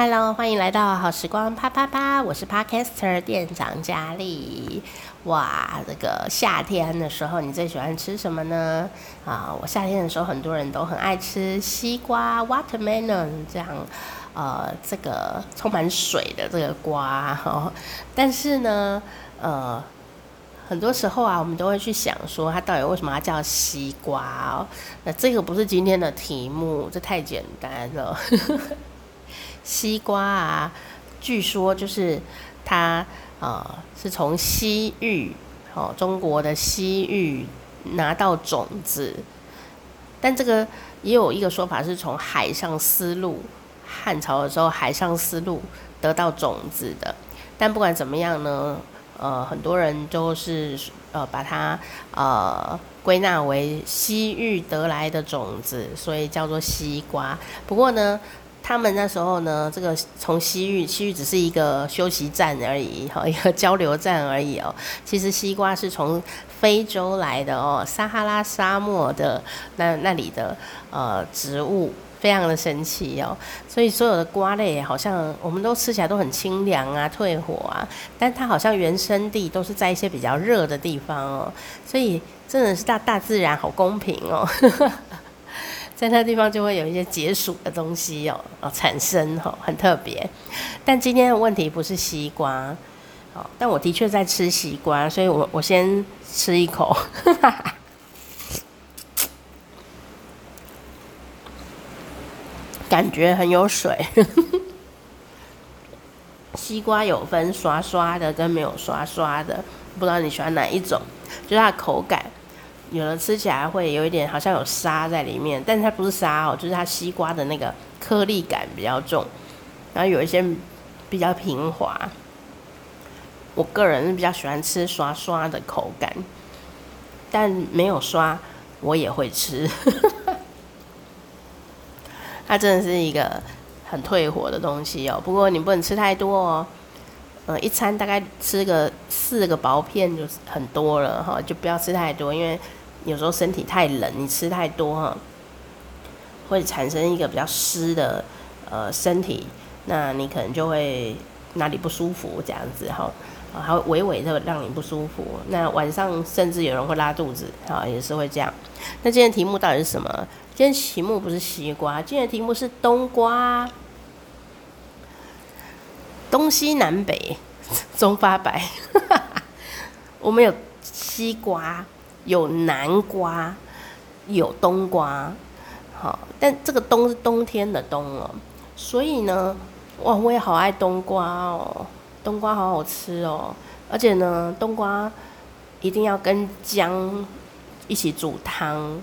Hello，欢迎来到好时光啪啪啪，我是 Podcaster 店长佳丽。哇，这个夏天的时候，你最喜欢吃什么呢？啊，我夏天的时候，很多人都很爱吃西瓜 （watermelon） 这样，呃，这个充满水的这个瓜。哦，但是呢，呃，很多时候啊，我们都会去想说，它到底为什么要叫西瓜哦？那这个不是今天的题目，这太简单了。西瓜啊，据说就是它呃是从西域哦，中国的西域拿到种子，但这个也有一个说法是从海上丝路，汉朝的时候海上丝路得到种子的。但不管怎么样呢，呃，很多人都是呃把它呃归纳为西域得来的种子，所以叫做西瓜。不过呢。他们那时候呢，这个从西域，西域只是一个休息站而已，哈，一个 交流站而已哦。其实西瓜是从非洲来的哦，撒哈拉沙漠的那那里的呃植物，非常的神奇哦。所以所有的瓜类好像我们都吃起来都很清凉啊，退火啊，但它好像原生地都是在一些比较热的地方哦。所以真的是大大自然好公平哦。在那地方就会有一些解暑的东西哦，哦产生哈，很特别。但今天的问题不是西瓜，哦，但我的确在吃西瓜，所以我我先吃一口，感觉很有水。西瓜有分刷刷的跟没有刷刷的，不知道你喜欢哪一种？就是它的口感。有的吃起来会有一点好像有沙在里面，但它不是沙哦，就是它西瓜的那个颗粒感比较重，然后有一些比较平滑。我个人是比较喜欢吃刷刷的口感，但没有刷我也会吃。它真的是一个很退火的东西哦，不过你不能吃太多哦。呃，一餐大概吃个四个薄片就很多了哈，就不要吃太多，因为。有时候身体太冷，你吃太多哈，会产生一个比较湿的呃身体，那你可能就会哪里不舒服这样子哈，还会微微的让你不舒服。那晚上甚至有人会拉肚子，啊，也是会这样。那今天题目到底是什么？今天题目不是西瓜，今天题目是冬瓜，东西南北 中发白，我们有西瓜。有南瓜，有冬瓜，好，但这个冬是冬天的冬哦，所以呢，哇，我也好爱冬瓜哦，冬瓜好好吃哦，而且呢，冬瓜一定要跟姜一起煮汤，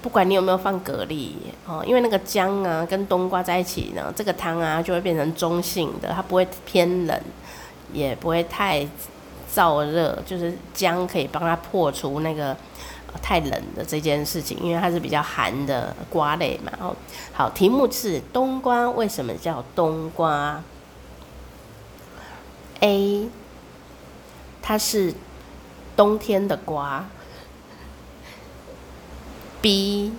不管你有没有放蛤蜊哦，因为那个姜啊跟冬瓜在一起呢，这个汤啊就会变成中性的，它不会偏冷，也不会太。燥热就是姜可以帮它破除那个太冷的这件事情，因为它是比较寒的瓜类嘛。哦，好，题目是冬瓜为什么叫冬瓜？A，它是冬天的瓜。B，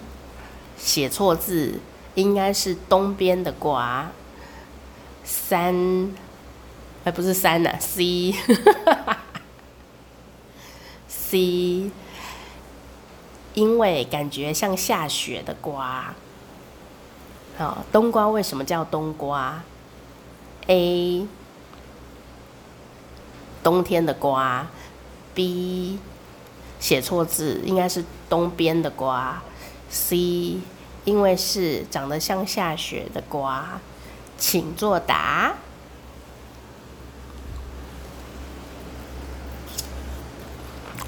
写错字，应该是东边的瓜。三，哎，不是三呐，啊，C。C，因为感觉像下雪的瓜。好，冬瓜为什么叫冬瓜？A，冬天的瓜。B，写错字，应该是东边的瓜。C，因为是长得像下雪的瓜，请作答。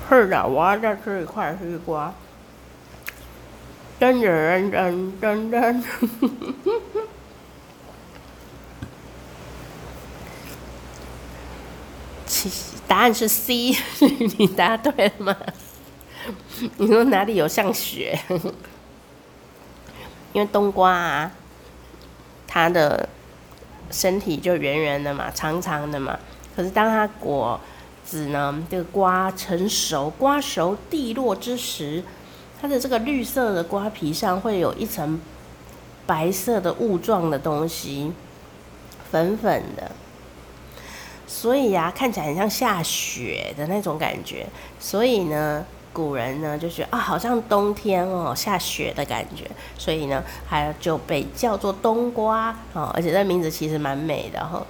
是的，我要再吃一块西瓜。其实答案是 C，你答对了吗？你说哪里有像雪？因为冬瓜啊，它的身体就圆圆的嘛，长长的嘛。可是当它果子呢，这个瓜成熟，瓜熟蒂落之时，它的这个绿色的瓜皮上会有一层白色的雾状的东西，粉粉的，所以呀、看起来很像下雪的那种感觉。所以呢，古人呢就觉啊，好像冬天哦下雪的感觉，所以呢，还就被叫做冬瓜哦。而且这名字其实蛮美的哈、哦，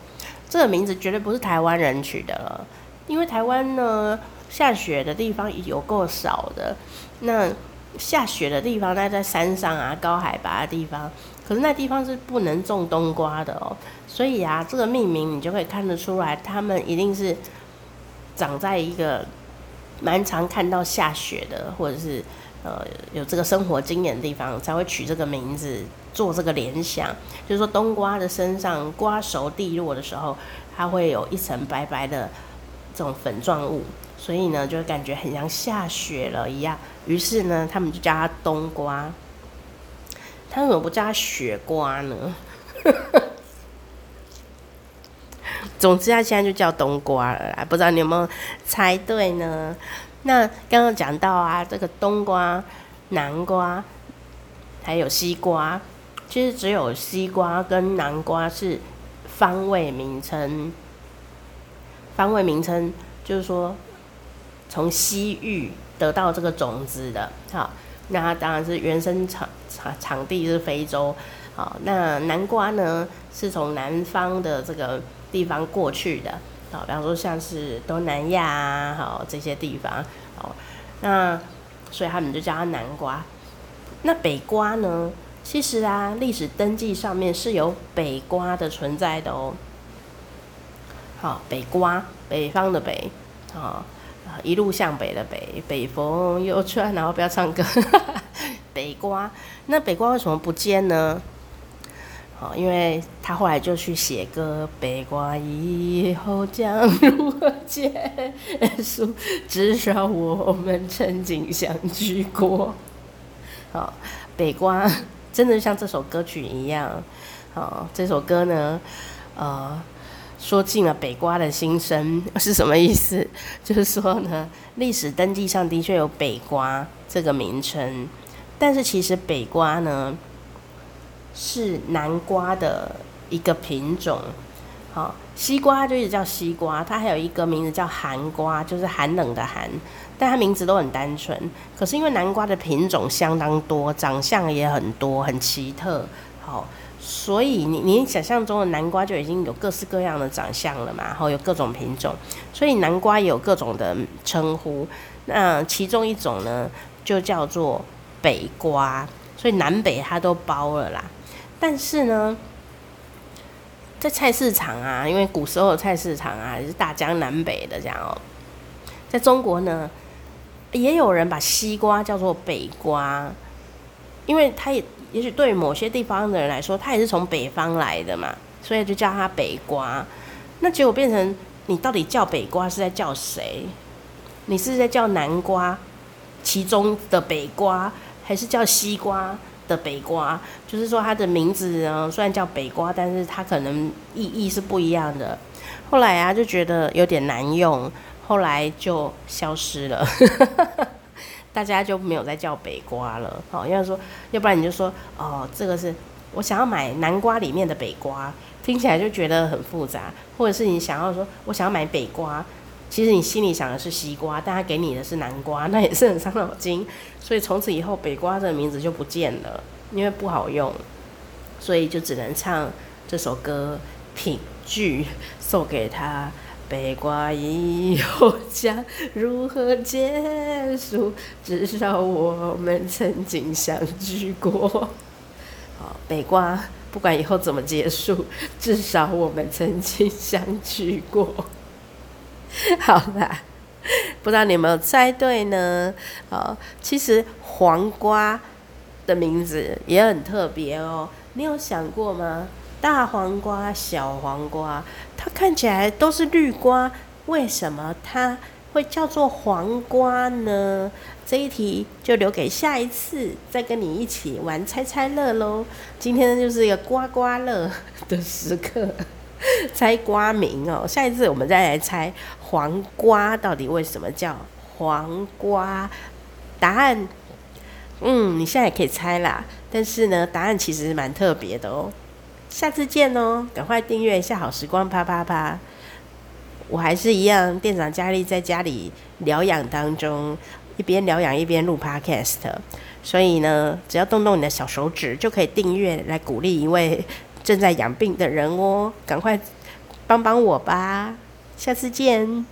这个名字绝对不是台湾人取的了，因为台湾呢下雪的地方有够少的。那下雪的地方，那在山上啊，高海拔的地方。可是那地方是不能种冬瓜的哦，所以啊，这个命名你就可以看得出来，他们一定是长在一个蛮常看到下雪的，或者是呃有这个生活经验的地方，才会取这个名字，做这个联想。就是说，冬瓜的身上瓜熟蒂落的时候，它会有一层白白的这种粉状物，所以呢，就感觉很像下雪了一样。于是呢，他们就叫它冬瓜。他为什么不叫它雪瓜呢？总之，他现在就叫冬瓜了。不知道你有没有猜对呢？那刚刚讲到啊，这个冬瓜、南瓜还有西瓜，其实只有西瓜跟南瓜是方位名称。方位名称就是说，从西域得到这个种子的。好。那它当然是原生场场场地是非洲，好，那南瓜呢是从南方的这个地方过去的，好，比方说像是东南亚啊，好这些地方，好，那所以他们就叫它南瓜。那北瓜呢，其实啊历史登记上面是有北瓜的存在的哦，好，北瓜，北方的北，啊。一路向北的北，北风又吹，然后不要唱歌。北瓜，那北瓜为什么不见呢？好，因为他后来就去写歌，北瓜以后将如何结束？至少我们曾经相聚过。好，北瓜真的像这首歌曲一样。好，这首歌呢，呃。说尽了北瓜的心声 是什么意思？就是说呢，历史登记上的确有北瓜这个名称，但是其实北瓜呢是南瓜的一个品种。好，西瓜就一直叫西瓜，它还有一个名字叫寒瓜，就是寒冷的寒，但它名字都很单纯。可是因为南瓜的品种相当多，长相也很多，很奇特。好。所以你你想象中的南瓜就已经有各式各样的长相了嘛，然后有各种品种，所以南瓜有各种的称呼。那其中一种呢，就叫做北瓜，所以南北它都包了啦。但是呢，在菜市场啊，因为古时候的菜市场啊也是大江南北的这样哦，在中国呢，也有人把西瓜叫做北瓜，因为它也。也许对某些地方的人来说，他也是从北方来的嘛，所以就叫他北瓜。那结果变成你到底叫北瓜是在叫谁？你是在叫南瓜其中的北瓜，还是叫西瓜的北瓜？就是说它的名字呢，虽然叫北瓜，但是它可能意义是不一样的。后来啊，就觉得有点难用，后来就消失了。大家就没有再叫北瓜了，好，要说，要不然你就说，哦，这个是我想要买南瓜里面的北瓜，听起来就觉得很复杂，或者是你想要说，我想要买北瓜，其实你心里想的是西瓜，但他给你的是南瓜，那也是很伤脑筋，所以从此以后北瓜这个名字就不见了，因为不好用，所以就只能唱这首歌品句送给他。北瓜以后将如何结束？至少我们曾经相聚过。好，北瓜不管以后怎么结束，至少我们曾经相聚过。好啦，不知道你有没有猜对呢？好，其实黄瓜的名字也很特别哦。你有想过吗？大黄瓜、小黄瓜，它看起来都是绿瓜，为什么它会叫做黄瓜呢？这一题就留给下一次再跟你一起玩猜猜乐喽。今天就是一个刮刮乐的时刻，猜瓜名哦。下一次我们再来猜黄瓜到底为什么叫黄瓜？答案，嗯，你现在也可以猜啦。但是呢，答案其实蛮特别的哦。下次见哦！赶快订阅一下好时光啪啪啪。我还是一样，店长佳丽在家里疗养当中，一边疗养一边录 podcast。所以呢，只要动动你的小手指，就可以订阅来鼓励一位正在养病的人哦。赶快帮帮我吧！下次见。